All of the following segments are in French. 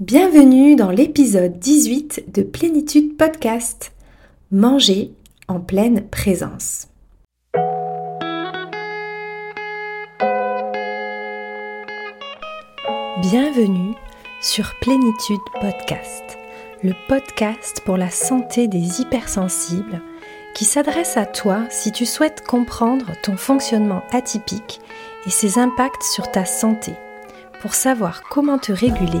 Bienvenue dans l'épisode 18 de Plénitude Podcast. Manger en pleine présence. Bienvenue sur Plénitude Podcast, le podcast pour la santé des hypersensibles qui s'adresse à toi si tu souhaites comprendre ton fonctionnement atypique et ses impacts sur ta santé, pour savoir comment te réguler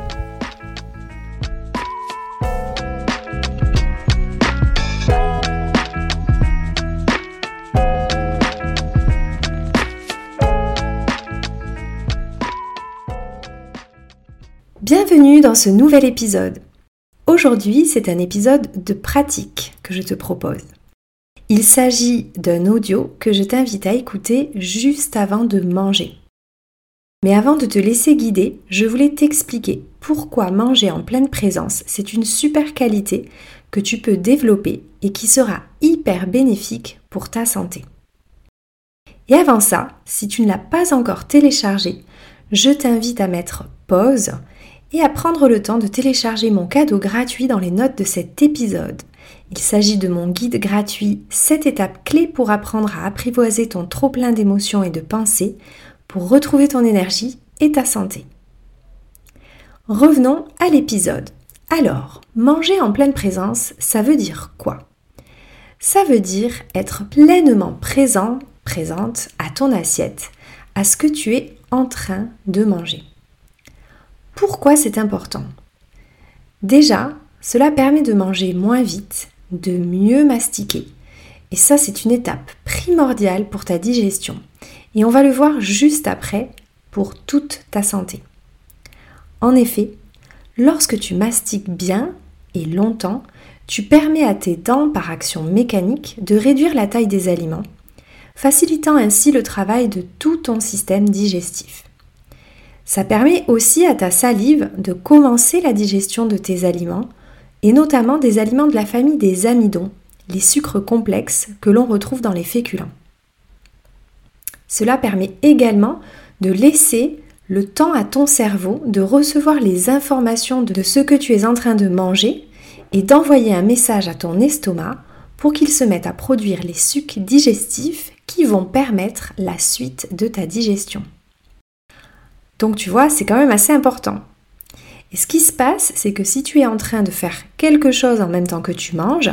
Bienvenue dans ce nouvel épisode. Aujourd'hui, c'est un épisode de pratique que je te propose. Il s'agit d'un audio que je t'invite à écouter juste avant de manger. Mais avant de te laisser guider, je voulais t'expliquer pourquoi manger en pleine présence, c'est une super qualité que tu peux développer et qui sera hyper bénéfique pour ta santé. Et avant ça, si tu ne l'as pas encore téléchargé, je t'invite à mettre pause et à prendre le temps de télécharger mon cadeau gratuit dans les notes de cet épisode. Il s'agit de mon guide gratuit 7 étapes clés pour apprendre à apprivoiser ton trop-plein d'émotions et de pensées pour retrouver ton énergie et ta santé. Revenons à l'épisode. Alors, manger en pleine présence, ça veut dire quoi? Ça veut dire être pleinement présent, présente à ton assiette, à ce que tu es en train de manger. Pourquoi c'est important Déjà, cela permet de manger moins vite, de mieux mastiquer. Et ça, c'est une étape primordiale pour ta digestion. Et on va le voir juste après pour toute ta santé. En effet, lorsque tu mastiques bien et longtemps, tu permets à tes dents par action mécanique de réduire la taille des aliments, facilitant ainsi le travail de tout ton système digestif. Ça permet aussi à ta salive de commencer la digestion de tes aliments, et notamment des aliments de la famille des amidons, les sucres complexes que l'on retrouve dans les féculents. Cela permet également de laisser le temps à ton cerveau de recevoir les informations de ce que tu es en train de manger et d'envoyer un message à ton estomac pour qu'il se mette à produire les sucs digestifs qui vont permettre la suite de ta digestion. Donc tu vois, c'est quand même assez important. Et ce qui se passe, c'est que si tu es en train de faire quelque chose en même temps que tu manges,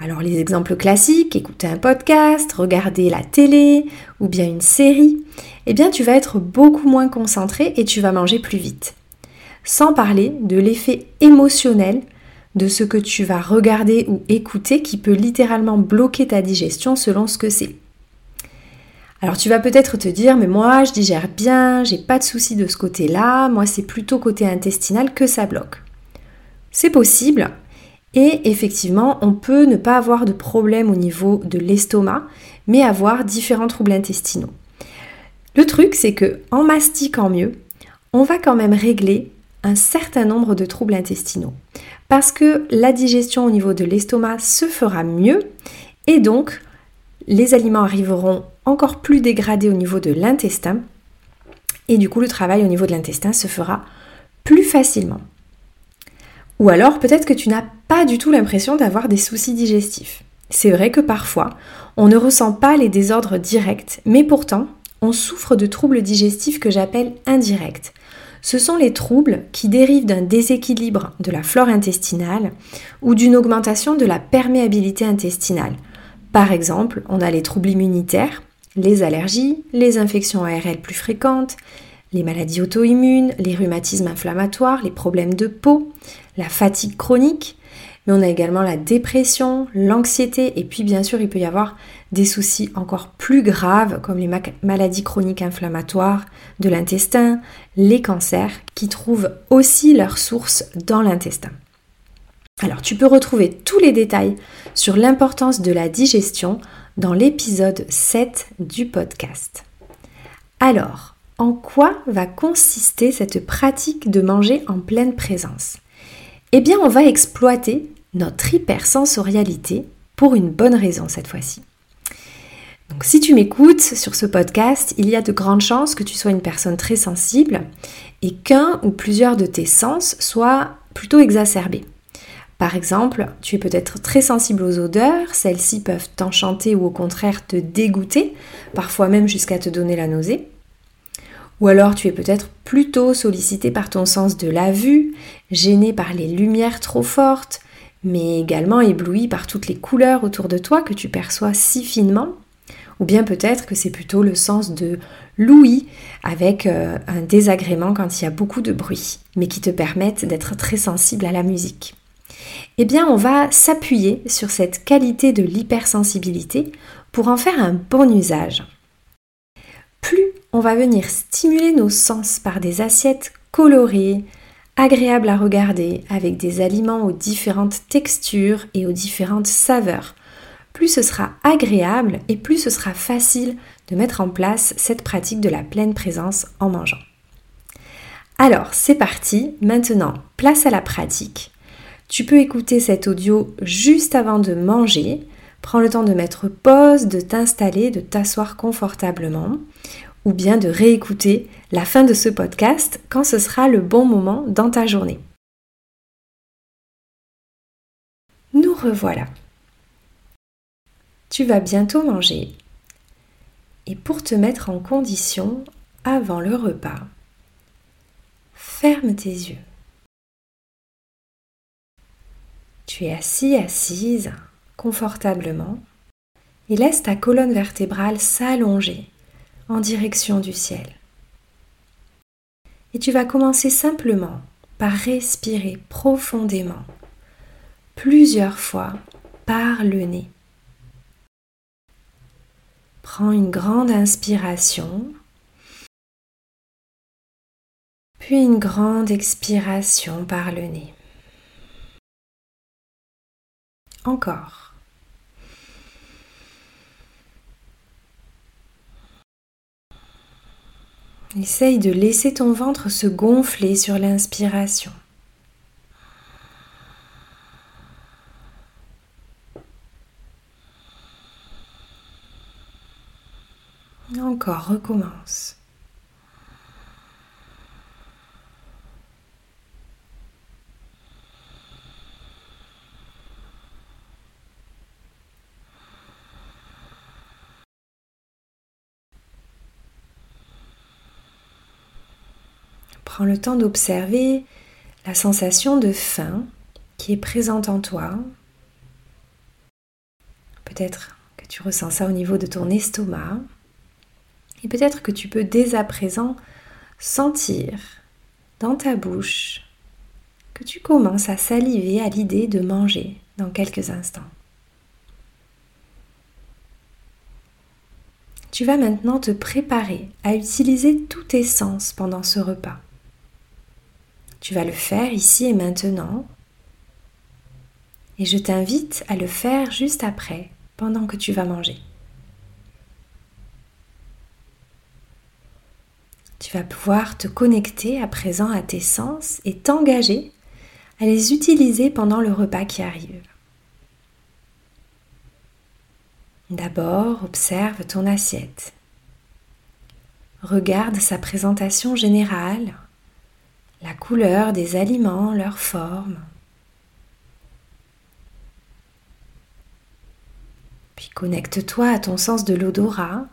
alors les exemples classiques, écouter un podcast, regarder la télé ou bien une série, eh bien tu vas être beaucoup moins concentré et tu vas manger plus vite. Sans parler de l'effet émotionnel de ce que tu vas regarder ou écouter qui peut littéralement bloquer ta digestion selon ce que c'est. Alors tu vas peut-être te dire, mais moi je digère bien, j'ai pas de soucis de ce côté-là, moi c'est plutôt côté intestinal que ça bloque. C'est possible, et effectivement, on peut ne pas avoir de problème au niveau de l'estomac, mais avoir différents troubles intestinaux. Le truc, c'est que en mastiquant mieux, on va quand même régler un certain nombre de troubles intestinaux. Parce que la digestion au niveau de l'estomac se fera mieux et donc les aliments arriveront encore plus dégradés au niveau de l'intestin et du coup le travail au niveau de l'intestin se fera plus facilement. Ou alors peut-être que tu n'as pas du tout l'impression d'avoir des soucis digestifs. C'est vrai que parfois on ne ressent pas les désordres directs, mais pourtant on souffre de troubles digestifs que j'appelle indirects. Ce sont les troubles qui dérivent d'un déséquilibre de la flore intestinale ou d'une augmentation de la perméabilité intestinale, par exemple, on a les troubles immunitaires, les allergies, les infections ARL plus fréquentes, les maladies auto-immunes, les rhumatismes inflammatoires, les problèmes de peau, la fatigue chronique, mais on a également la dépression, l'anxiété, et puis bien sûr il peut y avoir des soucis encore plus graves comme les maladies chroniques inflammatoires de l'intestin, les cancers, qui trouvent aussi leur source dans l'intestin. Alors tu peux retrouver tous les détails sur l'importance de la digestion dans l'épisode 7 du podcast. Alors, en quoi va consister cette pratique de manger en pleine présence? Eh bien, on va exploiter notre hypersensorialité pour une bonne raison cette fois-ci. Donc si tu m'écoutes sur ce podcast, il y a de grandes chances que tu sois une personne très sensible et qu'un ou plusieurs de tes sens soient plutôt exacerbés. Par exemple, tu es peut-être très sensible aux odeurs, celles-ci peuvent t'enchanter ou au contraire te dégoûter, parfois même jusqu'à te donner la nausée. Ou alors tu es peut-être plutôt sollicité par ton sens de la vue, gêné par les lumières trop fortes, mais également ébloui par toutes les couleurs autour de toi que tu perçois si finement. Ou bien peut-être que c'est plutôt le sens de l'ouïe avec euh, un désagrément quand il y a beaucoup de bruit, mais qui te permettent d'être très sensible à la musique. Eh bien, on va s'appuyer sur cette qualité de l'hypersensibilité pour en faire un bon usage. Plus on va venir stimuler nos sens par des assiettes colorées, agréables à regarder, avec des aliments aux différentes textures et aux différentes saveurs, plus ce sera agréable et plus ce sera facile de mettre en place cette pratique de la pleine présence en mangeant. Alors, c'est parti, maintenant, place à la pratique. Tu peux écouter cet audio juste avant de manger. Prends le temps de mettre pause, de t'installer, de t'asseoir confortablement ou bien de réécouter la fin de ce podcast quand ce sera le bon moment dans ta journée. Nous revoilà. Tu vas bientôt manger. Et pour te mettre en condition avant le repas, ferme tes yeux. Tu es assis, assise, confortablement, et laisse ta colonne vertébrale s'allonger en direction du ciel. Et tu vas commencer simplement par respirer profondément, plusieurs fois par le nez. Prends une grande inspiration, puis une grande expiration par le nez. Encore. Essaye de laisser ton ventre se gonfler sur l'inspiration. Encore, recommence. Prends le temps d'observer la sensation de faim qui est présente en toi. Peut-être que tu ressens ça au niveau de ton estomac. Et peut-être que tu peux dès à présent sentir dans ta bouche que tu commences à saliver à l'idée de manger dans quelques instants. Tu vas maintenant te préparer à utiliser tous tes sens pendant ce repas. Tu vas le faire ici et maintenant. Et je t'invite à le faire juste après, pendant que tu vas manger. Tu vas pouvoir te connecter à présent à tes sens et t'engager à les utiliser pendant le repas qui arrive. D'abord, observe ton assiette. Regarde sa présentation générale la couleur des aliments, leur forme. Puis connecte-toi à ton sens de l'odorat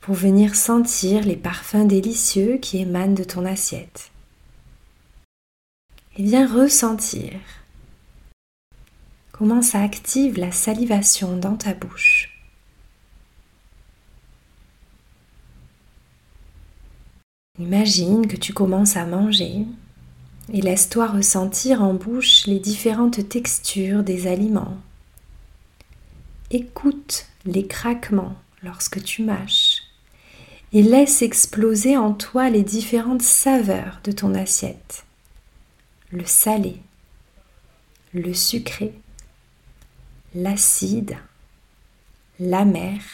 pour venir sentir les parfums délicieux qui émanent de ton assiette. Et viens ressentir comment ça active la salivation dans ta bouche. Imagine que tu commences à manger et laisse-toi ressentir en bouche les différentes textures des aliments. Écoute les craquements lorsque tu mâches et laisse exploser en toi les différentes saveurs de ton assiette. Le salé, le sucré, l'acide, l'amer,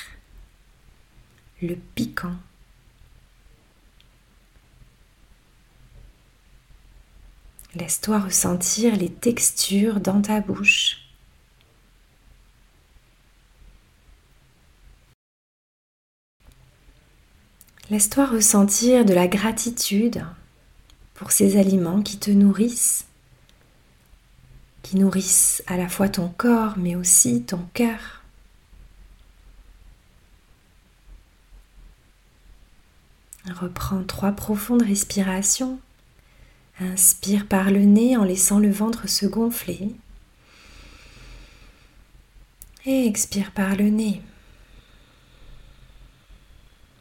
le piquant. Laisse-toi ressentir les textures dans ta bouche. Laisse-toi ressentir de la gratitude pour ces aliments qui te nourrissent, qui nourrissent à la fois ton corps mais aussi ton cœur. Reprends trois profondes respirations. Inspire par le nez en laissant le ventre se gonfler. Et expire par le nez.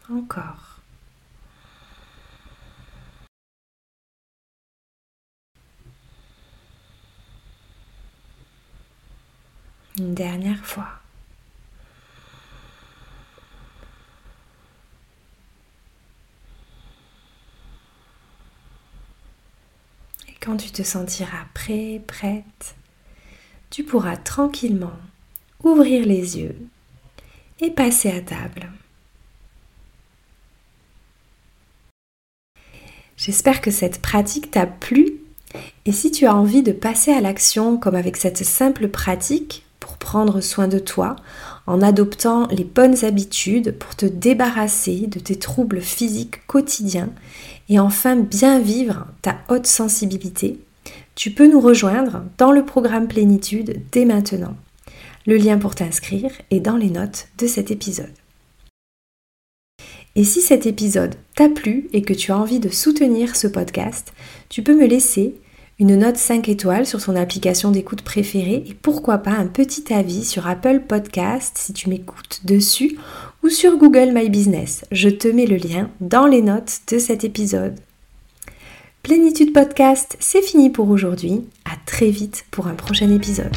Encore. Une dernière fois. Et quand tu te sentiras prêt, prête, tu pourras tranquillement ouvrir les yeux et passer à table. J'espère que cette pratique t'a plu et si tu as envie de passer à l'action comme avec cette simple pratique, prendre soin de toi en adoptant les bonnes habitudes pour te débarrasser de tes troubles physiques quotidiens et enfin bien vivre ta haute sensibilité, tu peux nous rejoindre dans le programme Plénitude dès maintenant. Le lien pour t'inscrire est dans les notes de cet épisode. Et si cet épisode t'a plu et que tu as envie de soutenir ce podcast, tu peux me laisser une note 5 étoiles sur ton application d'écoute préférée et pourquoi pas un petit avis sur Apple Podcast si tu m'écoutes dessus ou sur Google My Business. Je te mets le lien dans les notes de cet épisode. Plénitude Podcast, c'est fini pour aujourd'hui. À très vite pour un prochain épisode.